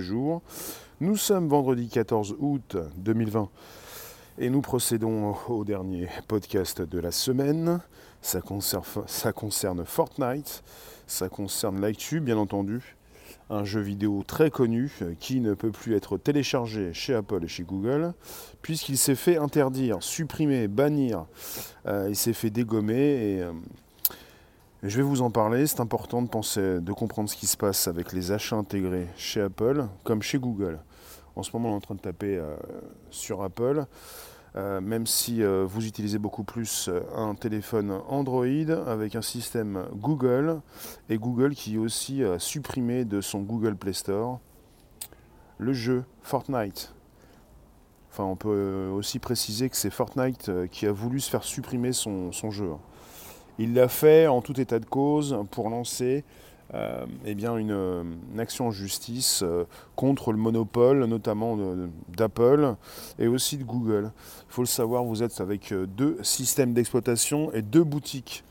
jour. Nous sommes vendredi 14 août 2020 et nous procédons au dernier podcast de la semaine. Ça concerne, ça concerne Fortnite, ça concerne l'actu bien entendu, un jeu vidéo très connu qui ne peut plus être téléchargé chez Apple et chez Google puisqu'il s'est fait interdire, supprimer, bannir, euh, il s'est fait dégommer et euh, je vais vous en parler, c'est important de penser, de comprendre ce qui se passe avec les achats intégrés chez Apple comme chez Google. En ce moment, on est en train de taper euh, sur Apple, euh, même si euh, vous utilisez beaucoup plus un téléphone Android avec un système Google, et Google qui aussi a supprimé de son Google Play Store le jeu Fortnite. Enfin, on peut aussi préciser que c'est Fortnite qui a voulu se faire supprimer son jeu. Il l'a fait en tout état de cause pour lancer euh, eh une, action en justice euh, contre le monopole, notamment d'Apple et aussi de Google. Il faut le savoir, vous êtes avec euh, deux systèmes d'exploitation et deux boutiques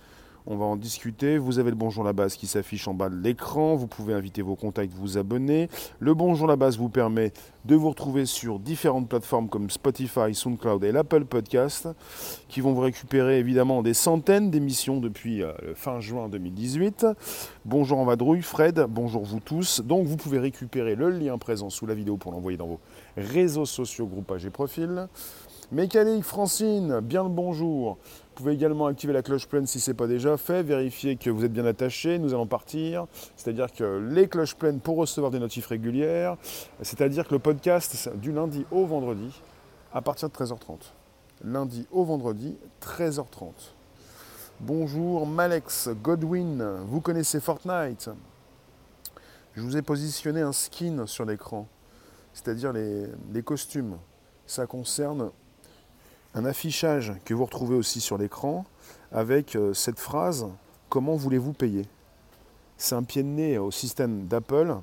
on va en discuter. Vous avez le Bonjour la base qui s'affiche en bas de l'écran. Vous pouvez inviter vos contacts, vous abonner. Le Bonjour la base vous permet de vous retrouver sur différentes plateformes comme Spotify, SoundCloud et l'Apple Podcast qui vont vous récupérer évidemment des centaines d'émissions depuis euh, fin juin 2018. Bonjour en vadrouille, Fred, bonjour vous tous. Donc vous pouvez récupérer le lien présent sous la vidéo pour l'envoyer dans vos réseaux sociaux, groupages et profils. Mécanique Francine, bien le bonjour. Vous pouvez également activer la cloche pleine si ce n'est pas déjà fait, vérifier que vous êtes bien attaché, nous allons partir. C'est-à-dire que les cloches pleines pour recevoir des notifs régulières. C'est-à-dire que le podcast du lundi au vendredi à partir de 13h30. Lundi au vendredi, 13h30. Bonjour Malex Godwin, vous connaissez Fortnite? Je vous ai positionné un skin sur l'écran, c'est-à-dire les, les costumes. Ça concerne un affichage que vous retrouvez aussi sur l'écran avec euh, cette phrase Comment voulez-vous payer? C'est un pied de nez au système d'Apple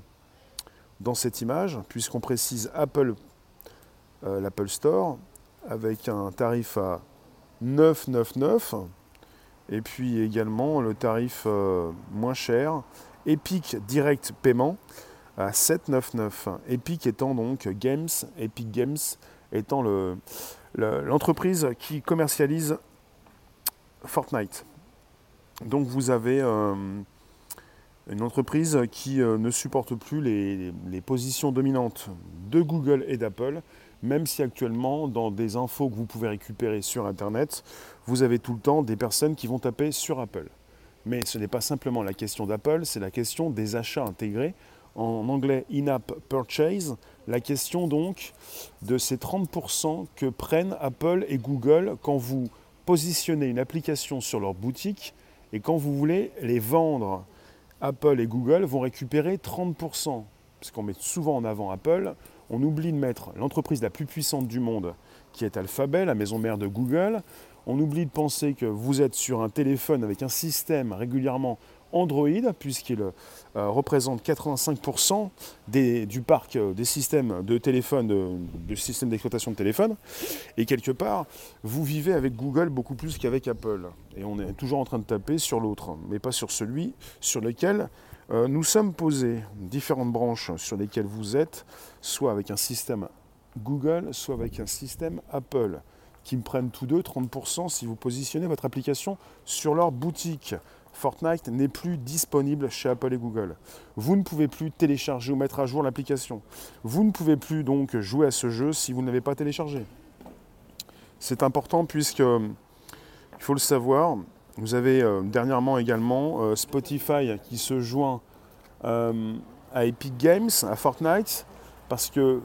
dans cette image, puisqu'on précise Apple, euh, l'Apple Store, avec un tarif à 9,99 et puis également le tarif euh, moins cher, Epic Direct Paiement à 7,99. Epic étant donc Games, Epic Games étant le, l'entreprise qui commercialise Fortnite. Donc vous avez euh, une entreprise qui euh, ne supporte plus les, positions dominantes de Google et d'Apple, même si actuellement, dans des infos que vous pouvez récupérer sur Internet, vous avez tout le temps des personnes qui vont taper sur Apple. Mais ce n'est pas simplement la question d'Apple, c'est la question des achats intégrés en anglais in-app purchase, la question donc de ces 30% que prennent Apple et Google quand vous positionnez une application sur leur boutique et quand vous voulez les vendre. Apple et Google vont récupérer 30%, puisqu'on met souvent en avant Apple, on oublie de mettre l'entreprise la plus puissante du monde, qui est Alphabet, la maison mère de Google. On oublie de penser que vous êtes sur un téléphone avec un système régulièrement Android, puisqu'il euh, représente 85% du parc euh, des systèmes de téléphone, de, d'exploitation de téléphone. Et quelque part, vous vivez avec Google beaucoup plus qu'avec Apple. Et on est toujours en train de taper sur l'autre, mais pas sur celui sur lequel euh, nous sommes posés. Différentes branches sur lesquelles vous êtes, soit avec un système Google, soit avec un système Apple qui me prennent tous deux 30% si vous positionnez votre application sur leur boutique. Fortnite n'est plus disponible chez Apple et Google. Vous ne pouvez plus télécharger ou mettre à jour l'application. Vous ne pouvez plus donc jouer à ce jeu si vous ne l'avez pas téléchargé. C'est important puisque, il faut le savoir, vous avez euh, dernièrement également euh, Spotify qui se joint euh, à Epic Games, à Fortnite, parce que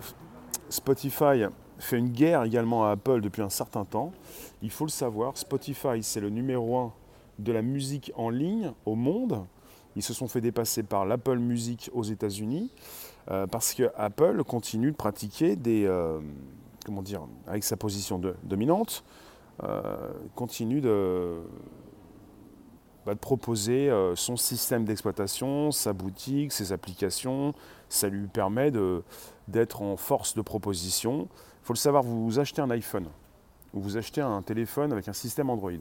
Spotify fait une guerre également à Apple depuis un certain temps. Il faut le savoir, Spotify c'est le numéro 1 de la musique en ligne au monde. Ils se sont fait dépasser par l'Apple Music aux États-Unis euh, parce que Apple continue de pratiquer des. Euh, comment dire Avec sa position dominante, euh, continue de, bah, de proposer son système d'exploitation, sa boutique, ses applications. Ça lui permet d'être en force de proposition. Il faut le savoir, vous achetez un iPhone ou vous achetez un téléphone avec un système Android.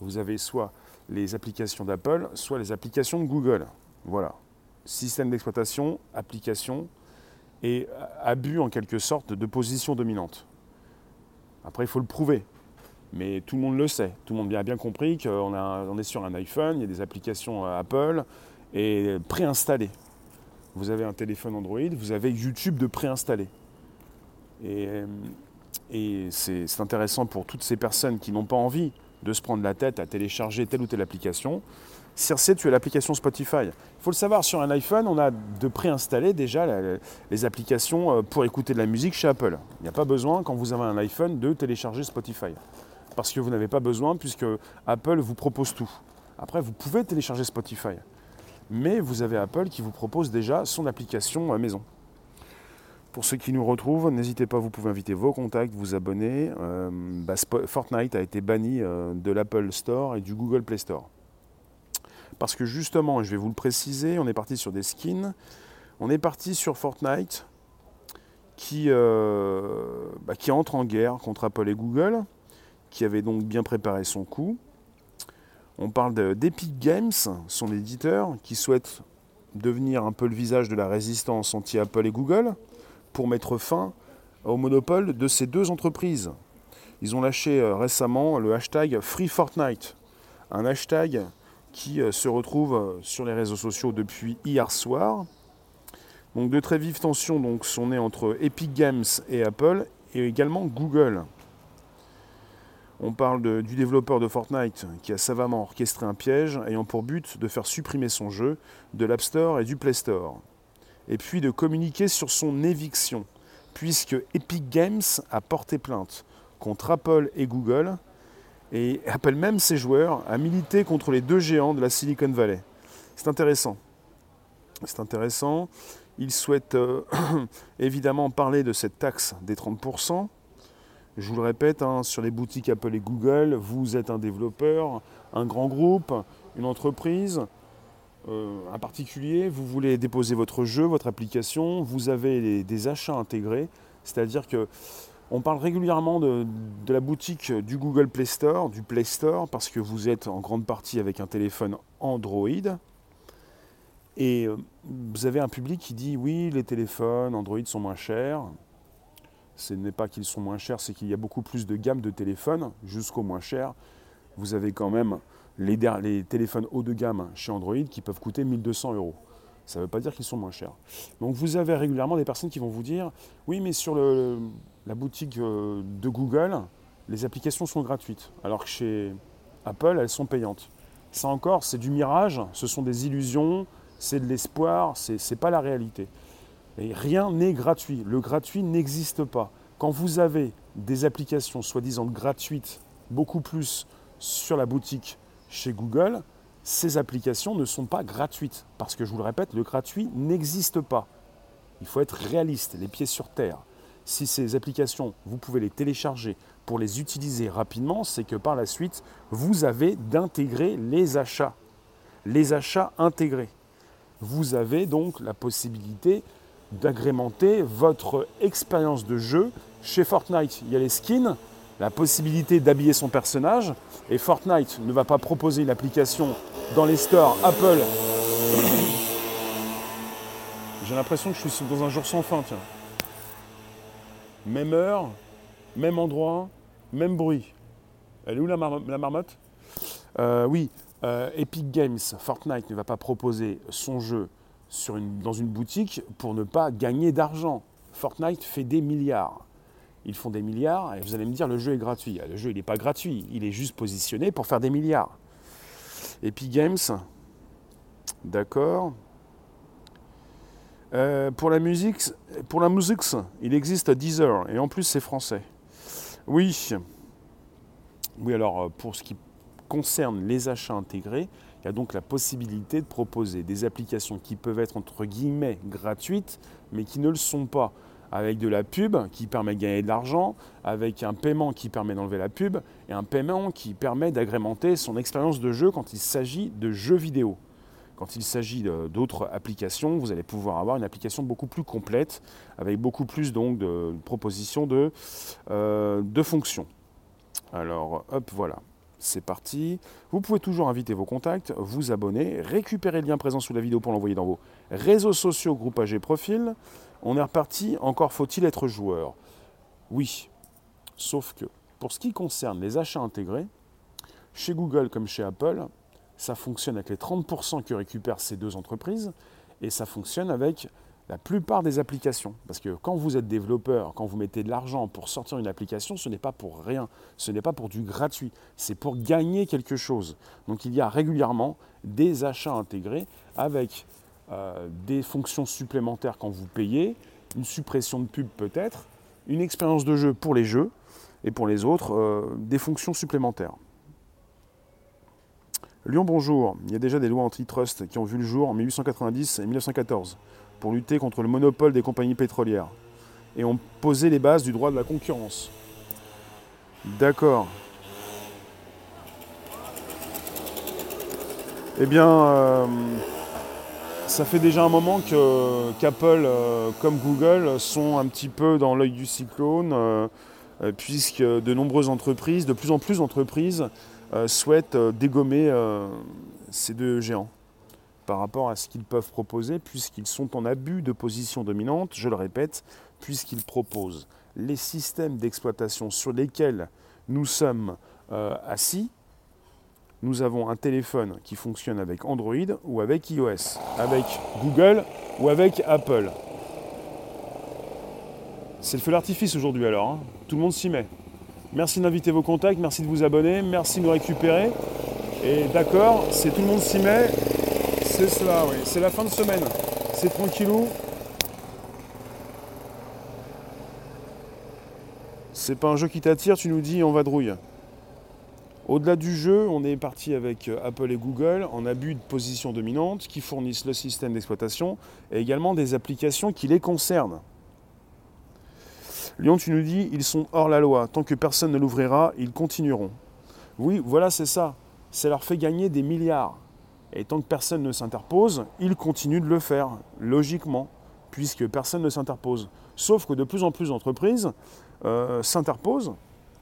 Vous avez soit les applications d'Apple, soit les applications de Google. Voilà. Système d'exploitation, application. et abus en quelque sorte de position dominante. Après, il faut le prouver. Mais tout le monde le sait. Tout le monde a bien compris qu'on on est sur un iPhone, il y a des applications Apple et préinstallées. Vous avez un téléphone Android, vous avez YouTube de préinstallé. Et c'est intéressant pour toutes ces personnes qui n'ont pas envie de se prendre la tête à télécharger telle ou telle application. Circe, tu as l'application Spotify. Il faut le savoir, sur un iPhone, on a de préinstaller déjà les applications euh, pour écouter de la musique chez Apple. Il n'y a pas besoin, quand vous avez un iPhone, de télécharger Spotify. Parce que vous n'avez pas besoin, puisque Apple vous propose tout. Après, vous pouvez télécharger Spotify. Mais vous avez Apple qui vous propose déjà son application à maison. Pour ceux qui nous retrouvent, n'hésitez pas, vous pouvez inviter vos contacts, vous abonner. Euh, bah, Fortnite a été banni euh, de l'Apple Store et du Google Play Store. Parce que justement, je vais vous le préciser, on est parti sur des skins. On est parti sur Fortnite qui, euh, bah, qui entre en guerre contre Apple et Google, qui avait donc bien préparé son coup. On parle d'Epic Games, son éditeur, qui souhaite devenir un peu le visage de la résistance anti-Apple et Google pour mettre fin au monopole de ces deux entreprises. Ils ont lâché euh, récemment le hashtag Free Fortnite, un hashtag qui euh, se retrouve euh, sur les réseaux sociaux depuis hier soir. Donc de très vives tensions sont nées entre Epic Games et Apple et également Google. On parle du développeur de Fortnite qui a savamment orchestré un piège ayant pour but de faire supprimer son jeu de l'App Store et du Play Store. Et puis de communiquer sur son éviction, puisque Epic Games a porté plainte contre Apple et Google et appelle même ses joueurs à militer contre les deux géants de la Silicon Valley. C'est intéressant. C'est intéressant. Il souhaite euh, évidemment parler de cette taxe des 30%. Je vous le répète, hein, sur les boutiques Apple et Google, vous êtes un développeur, un grand groupe, une entreprise, euh, un particulier, vous voulez déposer votre jeu, votre application, vous avez des achats intégrés, c'est-à-dire que on parle régulièrement de, la boutique du Google Play Store, du Play Store, parce que vous êtes en grande partie avec un téléphone Android. Et euh, vous avez un public qui dit oui, les téléphones Android sont moins chers. Ce n'est pas qu'ils sont moins chers, c'est qu'il y a beaucoup plus de gamme de téléphones jusqu'au moins cher. Vous avez quand même les, téléphones haut de gamme chez Android qui peuvent coûter 1200 euros ça ne veut pas dire qu'ils sont moins chers. Donc vous avez régulièrement des personnes qui vont vous dire, oui mais sur la boutique euh, de Google, les applications sont gratuites, alors que chez Apple, elles sont payantes. Ça encore, c'est du mirage, ce sont des illusions, c'est de l'espoir, ce n'est pas la réalité. Et rien n'est gratuit, le gratuit n'existe pas. Quand vous avez des applications soi-disant gratuites, beaucoup plus sur la boutique chez Google, ces applications ne sont pas gratuites. Parce que je vous le répète, le gratuit n'existe pas. Il faut être réaliste, les pieds sur terre. Si ces applications, vous pouvez les télécharger pour les utiliser rapidement, c'est que par la suite, vous avez d'intégrer les achats. Les achats intégrés. Vous avez donc la possibilité d'agrémenter votre expérience de jeu. Chez Fortnite, il y a les skins, la possibilité d'habiller son personnage. Et Fortnite ne va pas proposer une application dans les stores Apple. J'ai l'impression que je suis dans un jour sans fin, tiens. Même heure, même endroit, même bruit. Elle est où la, marmotte? Euh, Oui, euh, Epic Games, Fortnite ne va pas proposer son jeu dans une boutique pour ne pas gagner d'argent. Fortnite fait des milliards. Ils font des milliards et vous allez me dire le jeu est gratuit. Le jeu il n'est pas gratuit, il est juste positionné pour faire des milliards. Epic Games, d'accord. Euh, pour la musique, pour la musique, il existe Deezer et en plus c'est français. Oui. Oui, alors euh, pour ce qui concerne les achats intégrés, il y a donc la possibilité de proposer des applications qui peuvent être entre guillemets gratuites, mais qui ne le sont pas avec de la pub qui permet de gagner de l'argent, avec un paiement qui permet d'enlever la pub, et un paiement qui permet d'agrémenter son expérience de jeu quand il s'agit de jeux vidéo. Quand il s'agit d'autres applications, vous allez pouvoir avoir une application beaucoup plus complète, avec beaucoup plus donc de propositions de, euh, de fonctions. Alors, hop, voilà c'est parti. Vous pouvez toujours inviter vos contacts, vous abonner, récupérer le lien présent sous la vidéo pour l'envoyer dans vos réseaux sociaux, groupages et profils. On est reparti, encore faut-il être joueur. Oui, sauf que pour ce qui concerne les achats intégrés, chez Google comme chez Apple, ça fonctionne avec les 30% que récupèrent ces deux entreprises et ça fonctionne avec la plupart des applications. Parce que quand vous êtes développeur, quand vous mettez de l'argent pour sortir une application, ce n'est pas pour rien, ce n'est pas pour du gratuit, c'est pour gagner quelque chose. Donc il y a régulièrement des achats intégrés avec euh, des fonctions supplémentaires quand vous payez, une suppression de pub peut-être, une expérience de jeu pour les jeux et pour les autres, euh, des fonctions supplémentaires. Lyon, bonjour. Il y a déjà des lois antitrust qui ont vu le jour en 1890 et 1914 pour lutter contre le monopole des compagnies pétrolières et ont posé les bases du droit de la concurrence. D'accord. Eh bien, euh, ça fait déjà un moment qu'Apple euh, comme Google sont un petit peu dans l'œil du cyclone, euh, puisque de nombreuses entreprises, de plus en plus d'entreprises, souhaitent dégommer ces deux géants par rapport à ce qu'ils peuvent proposer, puisqu'ils sont en abus de position dominante, je le répète, puisqu'ils proposent les systèmes d'exploitation sur lesquels nous sommes euh, assis. Nous avons un téléphone qui fonctionne avec Android ou avec iOS, avec Google ou avec Apple. C'est le feu d'artifice aujourd'hui alors, hein. tout le monde s'y met. Merci d'inviter vos contacts, merci de vous abonner, merci de nous récupérer. Et d'accord, c'est tout le monde s'y met, c'est cela, oui. C'est la fin de semaine. C'est tranquillou. C'est pas un jeu qui t'attire, tu nous dis on va drouille. Au-delà du jeu, on est parti avec euh, Apple et Google en abus de position dominante qui fournissent le système d'exploitation et également des applications qui les concernent. Lyon, tu nous dis, ils sont hors la loi. Tant que personne ne l'ouvrira, ils continueront. Oui, voilà, c'est ça. Ça leur fait gagner des milliards. Et tant que personne ne s'interpose, il continue de le faire, logiquement, puisque personne ne s'interpose. Sauf que de plus en plus d'entreprises euh, s'interposent,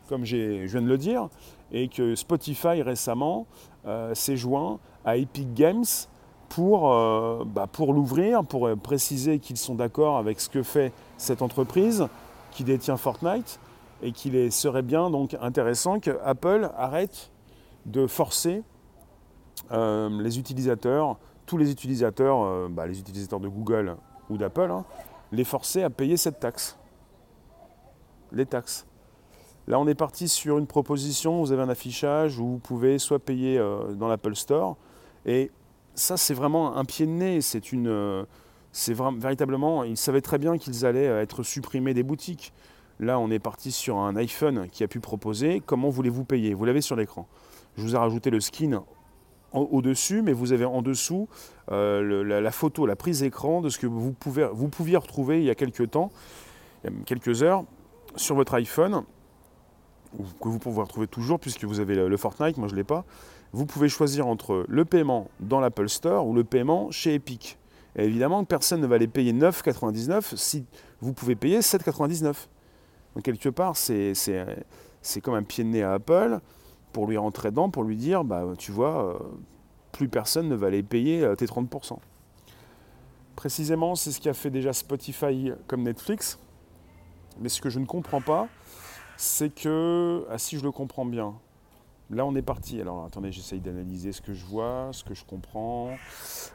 comme je viens de le dire, et que Spotify récemment euh, s'est joint à Epic Games pour, euh, bah, pour l'ouvrir, pour préciser qu'ils sont d'accord avec ce que fait cette entreprise qui détient Fortnite et qu'il serait bien donc intéressant que Apple arrête de forcer euh, les utilisateurs, tous les utilisateurs, euh, bah, les utilisateurs de Google ou d'Apple, hein, les forcer à payer cette taxe. Les taxes. Là, on est parti sur une proposition, vous avez un affichage où vous pouvez soit payer euh, dans l'Apple Store, et ça, c'est vraiment un pied de nez, c'est une... c'est véritablement, ils savaient très bien qu'ils allaient être supprimés des boutiques. Là, on est parti sur un iPhone qui a pu proposer comment voulez-vous payer? Vous l'avez sur l'écran. Je vous ai rajouté le skin au-dessus, mais vous avez en dessous euh, la, photo, la prise écran de ce que vous pouviez retrouver il y a quelques temps, quelques heures, sur votre iPhone, que vous pouvez retrouver toujours puisque vous avez le, Fortnite, moi je ne l'ai pas. Vous pouvez choisir entre le paiement dans l'Apple Store ou le paiement chez Epic. Et évidemment, personne ne va les payer 9,99 si vous pouvez payer 7,99. Donc quelque part, c'est comme un pied de nez à Apple pour lui rentrer dedans, pour lui dire, bah, tu vois, euh, plus personne ne va aller payer euh, tes 30%. Précisément, c'est ce qu'a fait déjà Spotify comme Netflix. Mais ce que je ne comprends pas, c'est que, ah si je le comprends bien, là on est parti. Alors attendez, j'essaye d'analyser ce que je vois, ce que je comprends.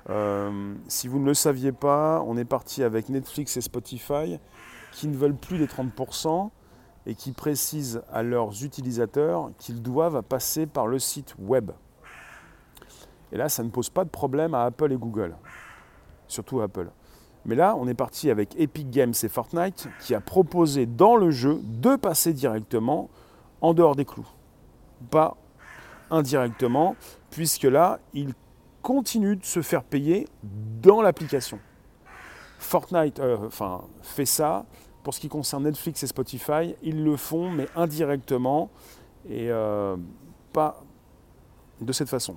Euh, si vous ne le saviez pas, on est parti avec Netflix et Spotify qui ne veulent plus les 30%, et qui précisent à leurs utilisateurs qu'ils doivent passer par le site web. Et là, ça ne pose pas de problème à Apple et Google, surtout Apple. Mais là, on est parti avec Epic Games et Fortnite qui a proposé dans le jeu de passer directement en dehors des clous. Pas indirectement, puisque là, ils continuent de se faire payer dans l'application. Fortnite euh, enfin, fait ça, pour ce qui concerne Netflix et Spotify, ils le font, mais indirectement et euh, pas de cette façon.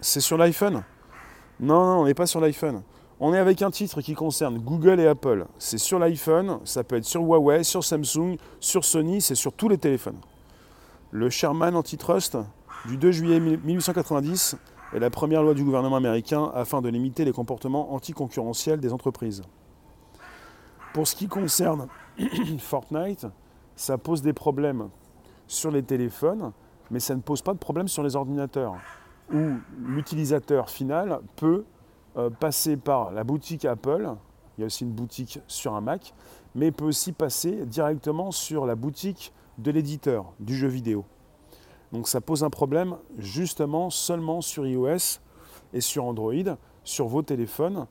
C'est sur l'iPhone? Non, non, on n'est pas sur l'iPhone. On est avec un titre qui concerne Google et Apple. C'est sur l'iPhone, ça peut être sur Huawei, sur Samsung, sur Sony, c'est sur tous les téléphones. Le Sherman Antitrust du 2 juillet 1890 est la première loi du gouvernement américain afin de limiter les comportements anticoncurrentiels des entreprises. Pour ce qui concerne Fortnite, ça pose des problèmes sur les téléphones, mais ça ne pose pas de problème sur les ordinateurs, où l'utilisateur final peut euh, passer par la boutique Apple, il y a aussi une boutique sur un Mac, mais peut aussi passer directement sur la boutique de l'éditeur du jeu vidéo. Donc ça pose un problème justement seulement sur iOS et sur Android, sur vos téléphones,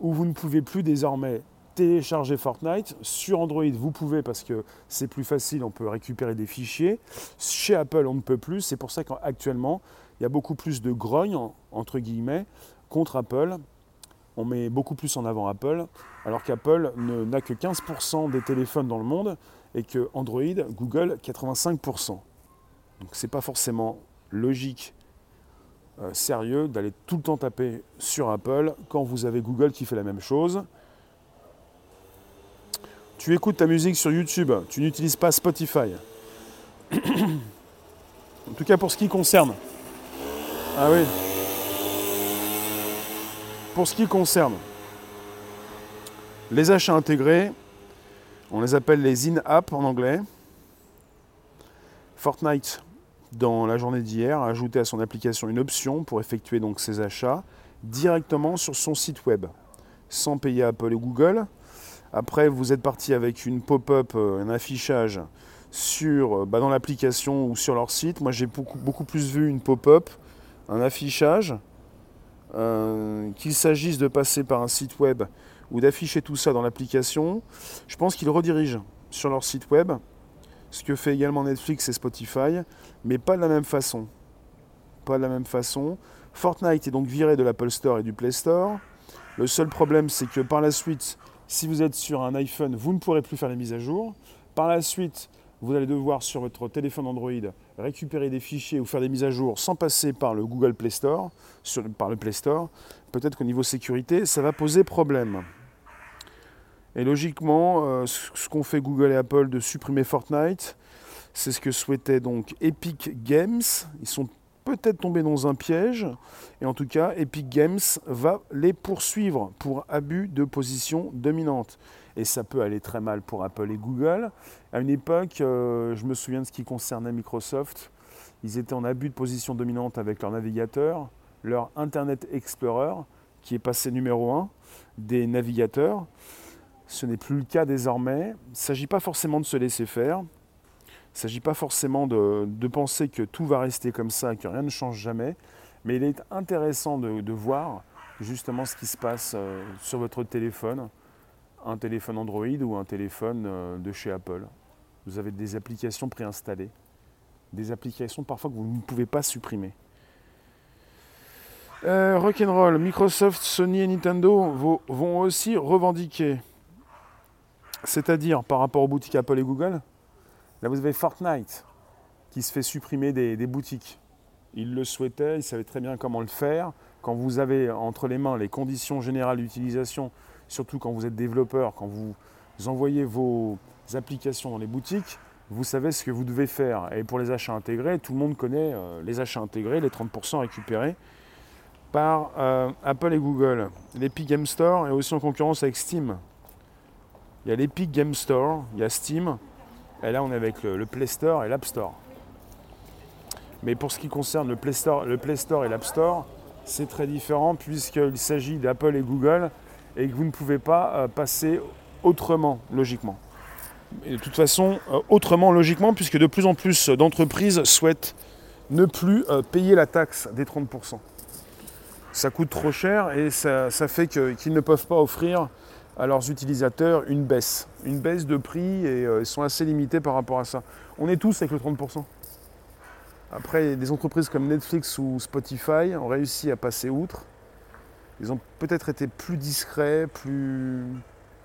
où vous ne pouvez plus désormais télécharger Fortnite. Sur Android, vous pouvez parce que c'est plus facile, on peut récupérer des fichiers. Chez Apple, on ne peut plus. C'est pour ça qu'actuellement, il y a beaucoup plus de grogne, entre guillemets, contre Apple. On met beaucoup plus en avant Apple, alors qu'Apple n'a que 15% des téléphones dans le monde et que Android, Google, 85%. Donc c'est pas forcément logique, euh, sérieux, d'aller tout le temps taper sur Apple quand vous avez Google qui fait la même chose. Tu écoutes ta musique sur YouTube, tu n'utilises pas Spotify. en tout cas pour ce qui concerne. Ah oui. Pour ce qui concerne les achats intégrés, on les appelle les in-app en anglais. Fortnite, dans la journée d'hier, a ajouté à son application une option pour effectuer donc ses achats directement sur son site web, sans payer Apple et Google, après, vous êtes parti avec une pop-up, euh, un affichage sur, euh, bah, dans l'application ou sur leur site. Moi, j'ai beaucoup, beaucoup plus vu une pop-up, un affichage. Euh, qu'il s'agisse de passer par un site web ou d'afficher tout ça dans l'application, je pense qu'ils redirigent sur leur site web, ce que fait également Netflix et Spotify, mais pas de la même façon. Pas de la même façon. Fortnite est donc viré de l'Apple Store et du Play Store. Le seul problème, c'est que par la suite, si vous êtes sur un iPhone, vous ne pourrez plus faire les mises à jour. Par la suite, vous allez devoir sur votre téléphone Android récupérer des fichiers ou faire des mises à jour sans passer par le Google Play Store, le Play Store. Peut-être qu'au niveau sécurité, ça va poser problème. Et logiquement, euh, ce qu'ont fait Google et Apple de supprimer Fortnite, c'est ce que souhaitait donc Epic Games. Ils sont peut-être tomber dans un piège. Et en tout cas, Epic Games va les poursuivre pour abus de position dominante. Et ça peut aller très mal pour Apple et Google. À une époque, euh, je me souviens de ce qui concernait Microsoft. Ils étaient en abus de position dominante avec leur navigateur, leur Internet Explorer, qui est passé numéro 1 des navigateurs. Ce n'est plus le cas désormais. Il ne s'agit pas forcément de se laisser faire. Il ne s'agit pas forcément de, penser que tout va rester comme ça, que rien ne change jamais, mais il est intéressant de, voir justement ce qui se passe euh, sur votre téléphone, un téléphone Android ou un téléphone euh, de chez Apple. Vous avez des applications préinstallées, des applications parfois que vous ne pouvez pas supprimer. Euh, rock'n'roll, Microsoft, Sony et Nintendo vont aussi revendiquer, c'est-à-dire par rapport aux boutiques Apple et Google, Là, vous avez Fortnite qui se fait supprimer des, boutiques. Il le souhaitait, il savait très bien comment le faire. Quand vous avez entre les mains les conditions générales d'utilisation, surtout quand vous êtes développeur, quand vous envoyez vos applications dans les boutiques, vous savez ce que vous devez faire. Et pour les achats intégrés, tout le monde connaît euh, les achats intégrés, les 30% récupérés par euh, Apple et Google. L'Epic Game Store est aussi en concurrence avec Steam. Il y a l'Epic Game Store, il y a Steam, et là, on est avec le, Play Store et l'App Store. Mais pour ce qui concerne le Play Store, le Play Store et l'App Store, c'est très différent puisqu'il s'agit d'Apple et Google et que vous ne pouvez pas euh, passer autrement, logiquement. De toute façon, euh, autrement, logiquement, puisque de plus en plus d'entreprises souhaitent ne plus euh, payer la taxe des 30%. Ça coûte trop cher et ça, fait qu'ils ne peuvent pas offrir à leurs utilisateurs une baisse, une baisse de prix et ils sont assez limités par rapport à ça. On est tous avec le 30%. Après, des entreprises comme Netflix ou Spotify ont réussi à passer outre. Ils ont peut-être été plus discrets, plus,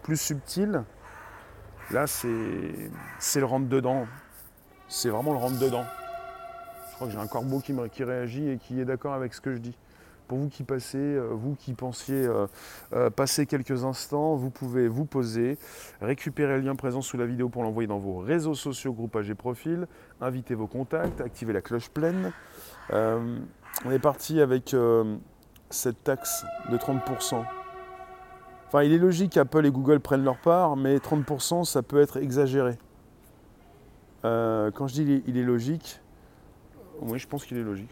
plus subtils. Là, c'est le rentre-dedans. C'est vraiment le rentre-dedans. Je crois que j'ai un corbeau qui, me, qui réagit et qui est d'accord avec ce que je dis. Pour vous qui passez, euh, vous qui pensiez euh, euh, passer quelques instants, vous pouvez vous poser, récupérer le lien présent sous la vidéo pour l'envoyer dans vos réseaux sociaux, groupages et profils, inviter vos contacts, activer la cloche pleine. on est parti avec cette taxe de 30%. Enfin, il est logique qu'Apple et Google prennent leur part, mais 30%, ça peut être exagéré. Euh, quand je dis il est, logique, oui, je pense qu'il est logique.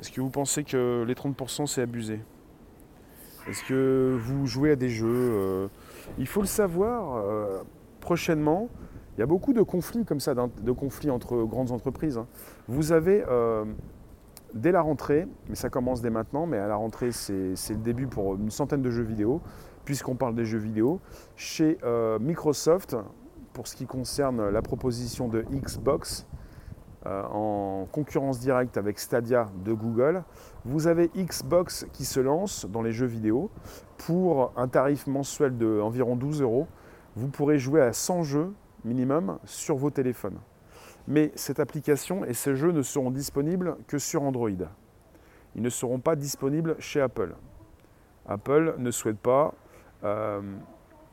Est-ce que vous pensez que les 30% c'est abusé? Est-ce que vous jouez à des jeux euh, Il faut le savoir, euh, prochainement, il y a beaucoup de conflits comme ça, de conflits entre grandes entreprises. Hein. Vous avez, dès la rentrée, mais ça commence dès maintenant, mais à la rentrée c'est le début pour une centaine de jeux vidéo, puisqu'on parle des jeux vidéo, chez Microsoft, pour ce qui concerne la proposition de Xbox, euh, en concurrence directe avec Stadia de Google, vous avez Xbox qui se lance dans les jeux vidéo pour un tarif mensuel de environ 12 euros. Vous pourrez jouer à 100 jeux minimum sur vos téléphones. Mais cette application et ces jeux ne seront disponibles que sur Android. Ils ne seront pas disponibles chez Apple. Apple ne souhaite pas euh,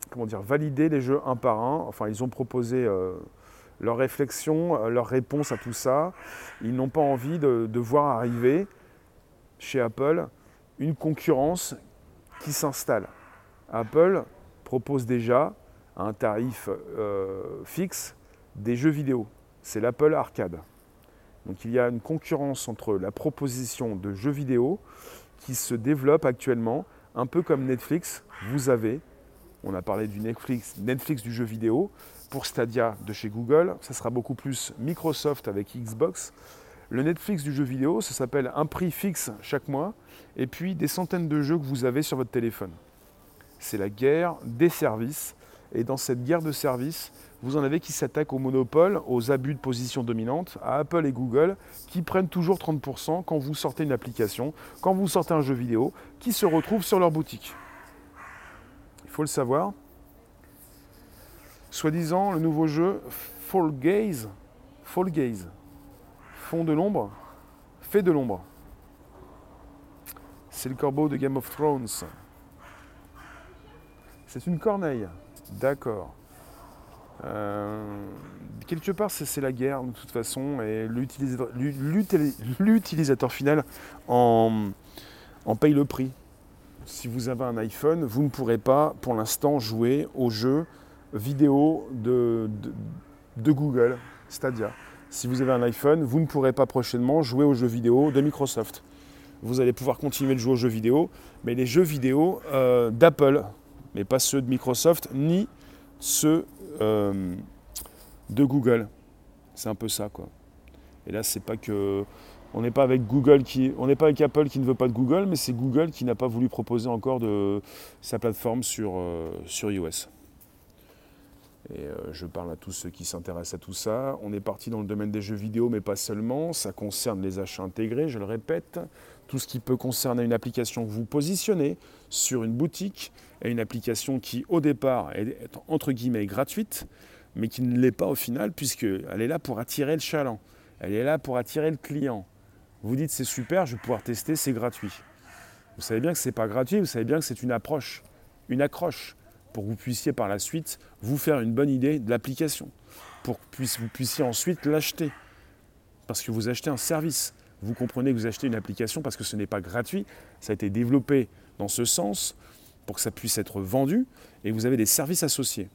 comment dire, valider les jeux un par un. Enfin, ils ont proposé euh, leur réflexion, euh, leur réponse à tout ça. Ils n'ont pas envie de, voir arriver chez Apple une concurrence qui s'installe. Apple propose déjà un tarif euh, fixe des jeux vidéo. C'est l'Apple Arcade. Donc il y a une concurrence entre la proposition de jeux vidéo qui se développe actuellement, un peu comme Netflix. Vous avez, on a parlé du Netflix, Netflix du jeu vidéo, pour Stadia de chez Google, ça sera beaucoup plus Microsoft avec Xbox. Le Netflix du jeu vidéo, ça s'appelle un prix fixe chaque mois, et puis des centaines de jeux que vous avez sur votre téléphone. C'est la guerre des services, et dans cette guerre de services, vous en avez qui s'attaquent au monopole, aux abus de position dominante, à Apple et Google, qui prennent toujours 30% quand vous sortez une application, quand vous sortez un jeu vidéo, qui se retrouve sur leur boutique. Il faut le savoir, Soi-disant, le nouveau jeu Fall Gaze, Fall Gaze, fond de l'ombre, fait de l'ombre. C'est le corbeau de Game of Thrones. C'est une corneille. D'accord. Euh, quelque part, c'est la guerre de toute façon, et l'utilisateur final en, paye le prix. Si vous avez un iPhone, vous ne pourrez pas pour l'instant jouer au jeu vidéo de, de, Google, Stadia. Si vous avez un iPhone, vous ne pourrez pas prochainement jouer aux jeux vidéo de Microsoft. Vous allez pouvoir continuer de jouer aux jeux vidéo, mais les jeux vidéo euh, d'Apple, mais pas ceux de Microsoft, ni ceux euh, de Google. C'est un peu ça, quoi. Et là, c'est pas que. On n'est pas avec Google qui. On n'est pas avec Apple qui ne veut pas de Google, mais c'est Google qui n'a pas voulu proposer encore de sa plateforme sur, euh, sur iOS. Et euh, je parle à tous ceux qui s'intéressent à tout ça. On est parti dans le domaine des jeux vidéo, mais pas seulement. Ça concerne les achats intégrés, je le répète. Tout ce qui peut concerner une application que vous positionnez sur une boutique et une application qui, au départ, est entre guillemets gratuite, mais qui ne l'est pas au final, puisqu'elle est là pour attirer le chaland. Elle est là pour attirer le client. Vous dites c'est super, je vais pouvoir tester, c'est gratuit. Vous savez bien que ce n'est pas gratuit, vous savez bien que c'est une approche, une accroche pour que vous puissiez par la suite vous faire une bonne idée de l'application, pour que vous puissiez ensuite l'acheter, parce que vous achetez un service. Vous comprenez que vous achetez une application parce que ce n'est pas gratuit, ça a été développé dans ce sens pour que ça puisse être vendu, et vous avez des services associés.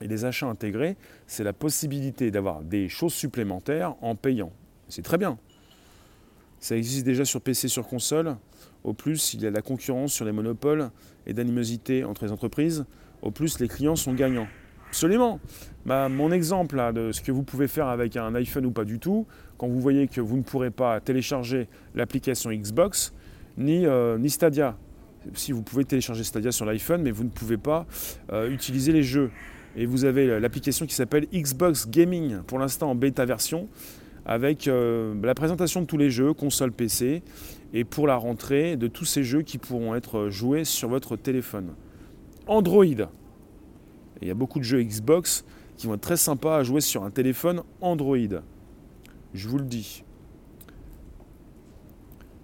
Et les achats intégrés, c'est la possibilité d'avoir des choses supplémentaires en payant. C'est très bien. Ça existe déjà sur PC, sur console. Au plus, il y a la concurrence sur les monopoles et d'animosité entre les entreprises. Au plus, les clients sont gagnants. Absolument. Bah, mon exemple de ce que vous pouvez faire avec un iPhone ou pas du tout, quand vous voyez que vous ne pourrez pas télécharger l'application Xbox ni, euh, ni Stadia. Si vous pouvez télécharger Stadia sur l'iPhone, mais vous ne pouvez pas euh, utiliser les jeux. Et vous avez l'application qui s'appelle Xbox Gaming, pour l'instant en bêta version avec euh, la présentation de tous les jeux, console PC, et pour la rentrée de tous ces jeux qui pourront être joués sur votre téléphone. Android. il y a beaucoup de jeux Xbox qui vont être très sympas à jouer sur un téléphone Android. Je vous le dis.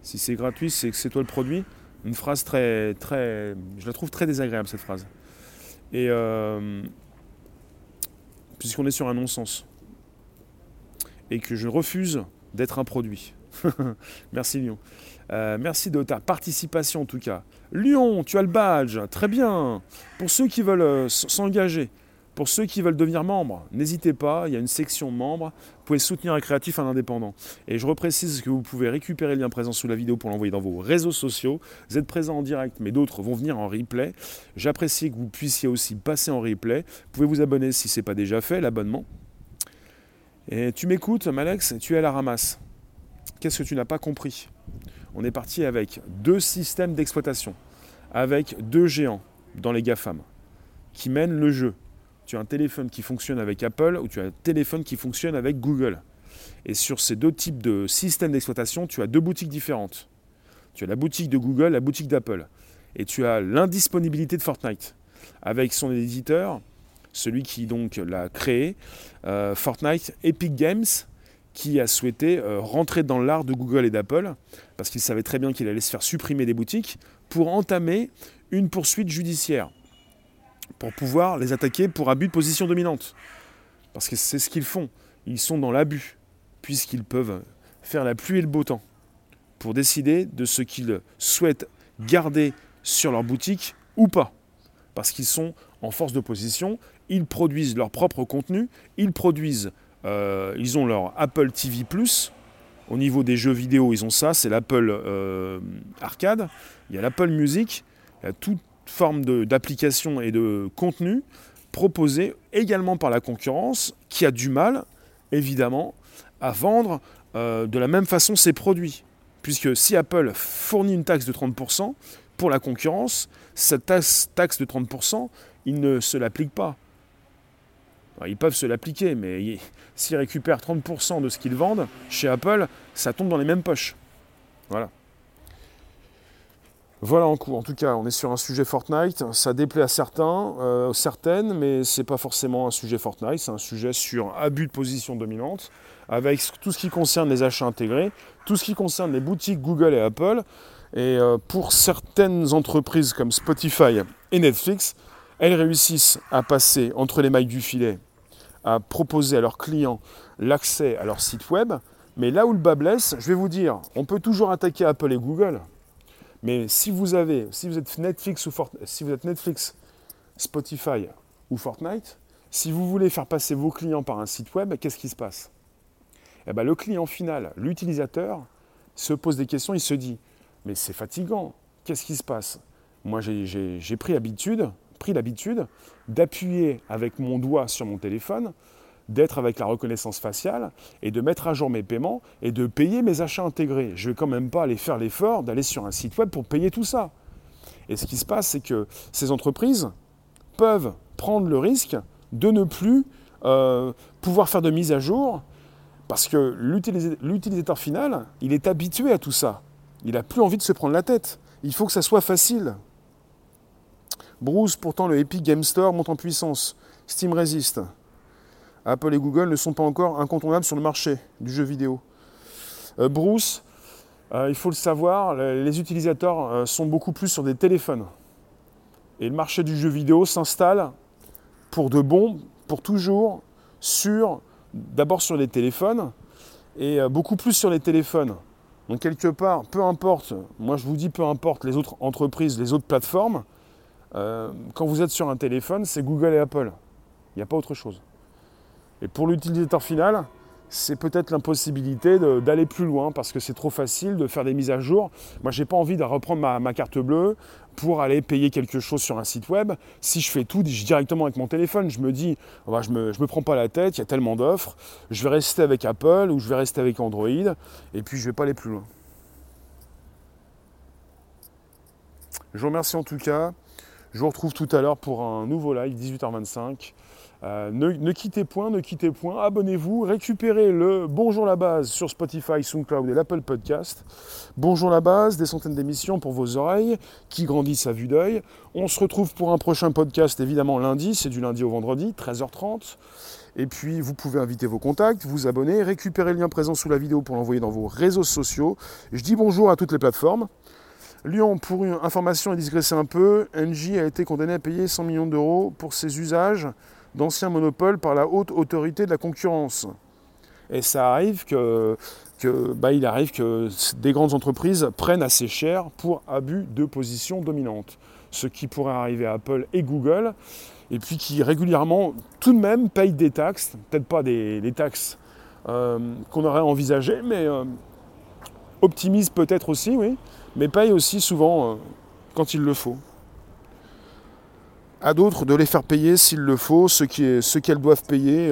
Si c'est gratuit, c'est que c'est toi le produit. Une phrase très, très, je la trouve très désagréable cette phrase. Et euh, puisqu'on est sur un non-sens et que je refuse d'être un produit. Merci Lyon. Euh, merci de ta participation en tout cas. Lyon, tu as le badge, très bien. Pour ceux qui veulent euh, s'engager, pour ceux qui veulent devenir membres, n'hésitez pas, il y a une section membres. Vous pouvez soutenir un créatif, un indépendant. Et je reprécise que vous pouvez récupérer le lien présent sous la vidéo pour l'envoyer dans vos réseaux sociaux. Vous êtes présent en direct, mais d'autres vont venir en replay. J'apprécie que vous puissiez aussi passer en replay. Vous pouvez vous abonner si ce n'est pas déjà fait, l'abonnement. Et tu m'écoutes, Malex, tu es à la ramasse. Qu'est-ce que tu n'as pas compris? On est parti avec deux systèmes d'exploitation, avec deux géants dans les GAFAM, qui mènent le jeu tu as un téléphone qui fonctionne avec Apple ou tu as un téléphone qui fonctionne avec Google. Et sur ces deux types de systèmes d'exploitation, tu as deux boutiques différentes. Tu as la boutique de Google, la boutique d'Apple. Et tu as l'indisponibilité de Fortnite avec son éditeur, celui qui donc l'a créé, euh, Fortnite Epic Games, qui a souhaité euh, rentrer dans l'art de Google et d'Apple, parce qu'il savait très bien qu'il allait se faire supprimer des boutiques, pour entamer une poursuite judiciaire pour pouvoir les attaquer pour abus de position dominante. Parce que c'est ce qu'ils font. Ils sont dans l'abus, puisqu'ils peuvent faire la pluie et le beau temps pour décider de ce qu'ils souhaitent garder sur leur boutique ou pas. Parce qu'ils sont en force d'opposition, ils produisent leur propre contenu, ils produisent, euh, ils ont leur Apple TV ⁇ au niveau des jeux vidéo, ils ont ça, c'est l'Apple euh, Arcade, il y a l'Apple Music, il y a tout, forme d'application et de contenu proposé également par la concurrence qui a du mal, évidemment, à vendre euh, de la même façon ses produits. Puisque si Apple fournit une taxe de 30%, pour la concurrence, cette taxe, de 30%, ils ne se l'appliquent pas. Ils peuvent se l'appliquer, mais s'ils récupèrent 30% de ce qu'ils vendent, chez Apple, ça tombe dans les mêmes poches. Voilà. Voilà en, coup. en tout cas, on est sur un sujet Fortnite. Ça déplaît à certains, euh, certaines, mais c'est pas forcément un sujet Fortnite, c'est un sujet sur abus de position dominante, avec tout ce qui concerne les achats intégrés, tout ce qui concerne les boutiques Google et Apple. Et euh, pour certaines entreprises comme Spotify et Netflix, elles réussissent à passer entre les mailles du filet, à proposer à leurs clients l'accès à leur site web. Mais là où le bas blesse, je vais vous dire, on peut toujours attaquer Apple et Google, mais si vous avez, si vous êtes Netflix ou si vous êtes Netflix, Spotify ou Fortnite, si vous voulez faire passer vos clients par un site web, qu'est-ce qui se passe? Eh ben, Le client final, l'utilisateur, se pose des questions, il se dit Mais c'est fatigant, qu'est-ce qui se passe? Moi, j'ai pris l'habitude, pris l'habitude d'appuyer avec mon doigt sur mon téléphone d'être avec la reconnaissance faciale et de mettre à jour mes paiements et de payer mes achats intégrés. Je ne vais quand même pas aller faire l'effort d'aller sur un site web pour payer tout ça. Et ce qui se passe, c'est que ces entreprises peuvent prendre le risque de ne plus euh, pouvoir faire de mise à jour parce que l'utilisateur final, il est habitué à tout ça. Il n'a plus envie de se prendre la tête. Il faut que ça soit facile. Bruce, pourtant, le Epic Game Store monte en puissance. Steam résiste. Apple et Google ne sont pas encore incontournables sur le marché du jeu vidéo. Euh, Bruce, euh, il faut le savoir, les utilisateurs euh, sont beaucoup plus sur des téléphones. Et le marché du jeu vidéo s'installe pour de bon, pour toujours, sur d'abord sur les téléphones et beaucoup plus sur les téléphones. Donc quelque part, peu importe, moi je vous dis peu importe les autres entreprises, les autres plateformes, quand vous êtes sur un téléphone, c'est Google et Apple. Il n'y a pas autre chose. Et pour l'utilisateur final, c'est peut-être l'impossibilité d'aller plus loin parce que c'est trop facile de faire des mises à jour. Moi, je n'ai pas envie de reprendre ma, carte bleue pour aller payer quelque chose sur un site web. Si je fais tout directement avec mon téléphone, je me dis, oh bah, je ne me, je me prends pas la tête, il y a tellement d'offres, je vais rester avec Apple ou je vais rester avec Android et puis je ne vais pas aller plus loin. Je vous remercie en tout cas. Je vous retrouve tout à l'heure pour un nouveau live, 18h25. Euh, ne, quittez point, ne quittez point, abonnez-vous, récupérez le Bonjour la base sur Spotify, SoundCloud et l'Apple Podcast. Bonjour la base, des centaines d'émissions pour vos oreilles qui grandissent à vue d'œil. On se retrouve pour un prochain podcast évidemment lundi, c'est du lundi au vendredi, 13h30. Et puis vous pouvez inviter vos contacts, vous abonner, récupérer le lien présent sous la vidéo pour l'envoyer dans vos réseaux sociaux. Je dis bonjour à toutes les plateformes. Lyon, pour une information et digresser un peu, NJ a été condamné à payer 100 millions d'euros pour ses usages d'anciens monopoles par la haute autorité de la concurrence. Et ça arrive que que bah, il arrive que des grandes entreprises prennent assez cher pour abus de position dominante. Ce qui pourrait arriver à Apple et Google, et puis qui régulièrement, tout de même, payent des taxes, peut-être pas des, taxes euh, qu'on aurait envisagées, mais euh, optimisent peut-être aussi, oui, mais payent aussi souvent euh, quand il le faut. À d'autres de les faire payer s'il le faut, ce qu'elles doivent payer.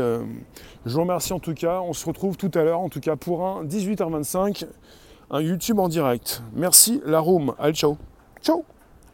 Je vous remercie en tout cas. On se retrouve tout à l'heure, en tout cas pour un 18h25, un YouTube en direct. Merci la room. Allez, ciao. Ciao